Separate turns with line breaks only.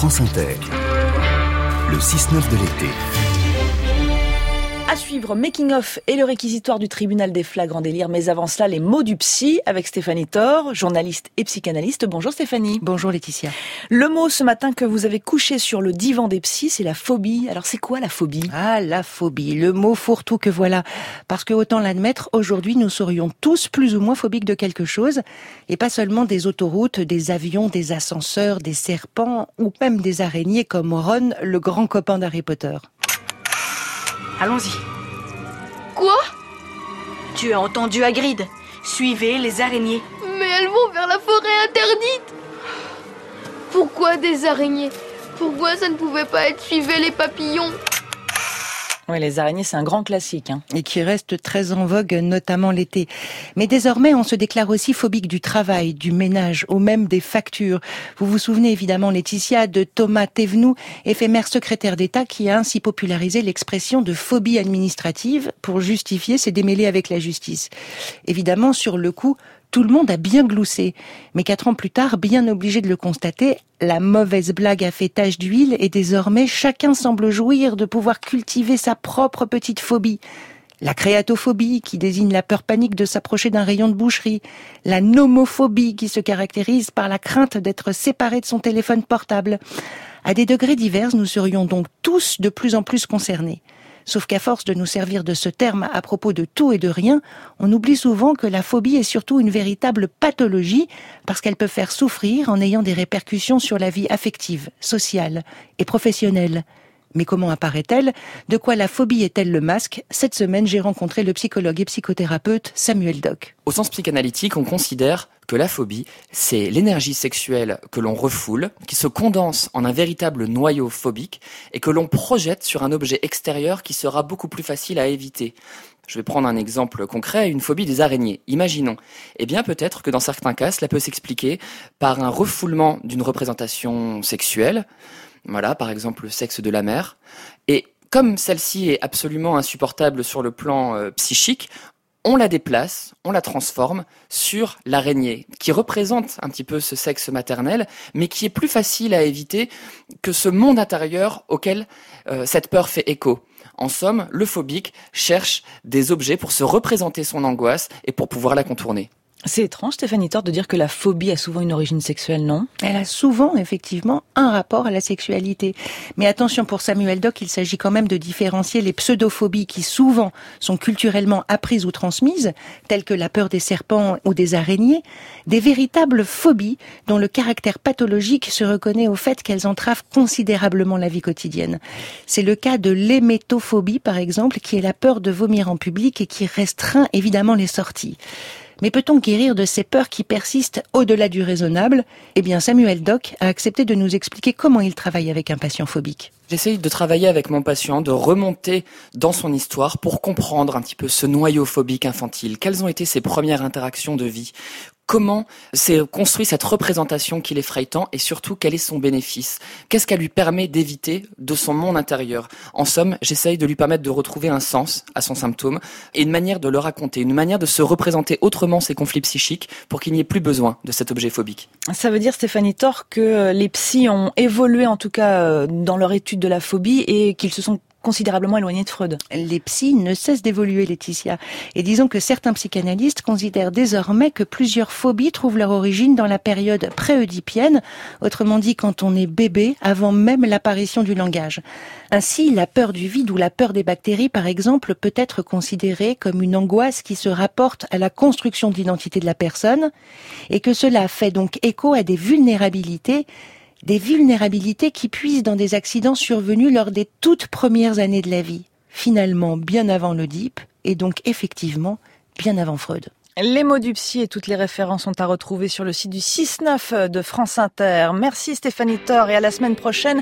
France Inter. Le 6-9 de l'été.
À suivre, Making of et le réquisitoire du tribunal des flagrants délires. Mais avant cela, les mots du psy avec Stéphanie Thor, journaliste et psychanalyste. Bonjour Stéphanie.
Bonjour Laetitia.
Le mot ce matin que vous avez couché sur le divan des psys, c'est la phobie. Alors c'est quoi la phobie?
Ah, la phobie, le mot fourre-tout que voilà. Parce que autant l'admettre, aujourd'hui nous serions tous plus ou moins phobiques de quelque chose. Et pas seulement des autoroutes, des avions, des ascenseurs, des serpents ou même des araignées comme Ron, le grand copain d'Harry Potter.
Allons-y.
Quoi?
Tu as entendu Hagrid. Suivez les araignées.
Mais elles vont vers la forêt interdite Pourquoi des araignées? Pourquoi ça ne pouvait pas être suivez les papillons?
Oui, les araignées, c'est un grand classique. Hein.
Et qui reste très en vogue, notamment l'été. Mais désormais, on se déclare aussi phobique du travail, du ménage, ou même des factures. Vous vous souvenez évidemment, Laetitia, de Thomas Thévenoud, éphémère secrétaire d'État, qui a ainsi popularisé l'expression de phobie administrative pour justifier ses démêlés avec la justice. Évidemment, sur le coup, tout le monde a bien gloussé. Mais quatre ans plus tard, bien obligé de le constater, la mauvaise blague a fait tache d'huile et désormais chacun semble jouir de pouvoir cultiver sa propre petite phobie. La créatophobie qui désigne la peur panique de s'approcher d'un rayon de boucherie. La nomophobie qui se caractérise par la crainte d'être séparé de son téléphone portable. À des degrés divers, nous serions donc tous de plus en plus concernés. Sauf qu'à force de nous servir de ce terme à propos de tout et de rien, on oublie souvent que la phobie est surtout une véritable pathologie parce qu'elle peut faire souffrir en ayant des répercussions sur la vie affective, sociale et professionnelle. Mais comment apparaît-elle? De quoi la phobie est-elle le masque? Cette semaine, j'ai rencontré le psychologue et psychothérapeute Samuel Doc.
Au sens psychanalytique, on considère que la phobie, c'est l'énergie sexuelle que l'on refoule, qui se condense en un véritable noyau phobique et que l'on projette sur un objet extérieur qui sera beaucoup plus facile à éviter. Je vais prendre un exemple concret, une phobie des araignées. Imaginons. Eh bien, peut-être que dans certains cas, cela peut s'expliquer par un refoulement d'une représentation sexuelle, voilà, par exemple le sexe de la mère. Et comme celle-ci est absolument insupportable sur le plan euh, psychique, on la déplace, on la transforme sur l'araignée, qui représente un petit peu ce sexe maternel, mais qui est plus facile à éviter que ce monde intérieur auquel euh, cette peur fait écho. En somme, le phobique cherche des objets pour se représenter son angoisse et pour pouvoir la contourner.
C'est étrange, Stéphanie Thor, de dire que la phobie a souvent une origine sexuelle, non?
Elle a souvent, effectivement, un rapport à la sexualité. Mais attention, pour Samuel Doc, il s'agit quand même de différencier les pseudophobies qui souvent sont culturellement apprises ou transmises, telles que la peur des serpents ou des araignées, des véritables phobies dont le caractère pathologique se reconnaît au fait qu'elles entravent considérablement la vie quotidienne. C'est le cas de l'hémétophobie, par exemple, qui est la peur de vomir en public et qui restreint évidemment les sorties. Mais peut-on guérir de ces peurs qui persistent au-delà du raisonnable? Eh bien, Samuel Doc a accepté de nous expliquer comment il travaille avec un patient phobique.
J'essaye de travailler avec mon patient, de remonter dans son histoire pour comprendre un petit peu ce noyau phobique infantile. Quelles ont été ses premières interactions de vie? Comment s'est construit cette représentation qu'il effraie tant et surtout quel est son bénéfice? Qu'est-ce qu'elle lui permet d'éviter de son monde intérieur? En somme, j'essaye de lui permettre de retrouver un sens à son symptôme et une manière de le raconter, une manière de se représenter autrement ses conflits psychiques pour qu'il n'y ait plus besoin de cet objet phobique.
Ça veut dire, Stéphanie Thor, que les psys ont évolué en tout cas euh, dans leur étude de la phobie et qu'ils se sont considérablement éloigné de Freud.
Les psys ne cessent d'évoluer, Laetitia. Et disons que certains psychanalystes considèrent désormais que plusieurs phobies trouvent leur origine dans la période pré-oedipienne, autrement dit quand on est bébé, avant même l'apparition du langage. Ainsi, la peur du vide ou la peur des bactéries, par exemple, peut être considérée comme une angoisse qui se rapporte à la construction de l'identité de la personne, et que cela fait donc écho à des vulnérabilités des vulnérabilités qui puisent dans des accidents survenus lors des toutes premières années de la vie, finalement bien avant l'Oedipe et donc effectivement bien avant Freud.
Les mots du psy et toutes les références sont à retrouver sur le site du 6-9 de France Inter. Merci Stéphanie Thor et à la semaine prochaine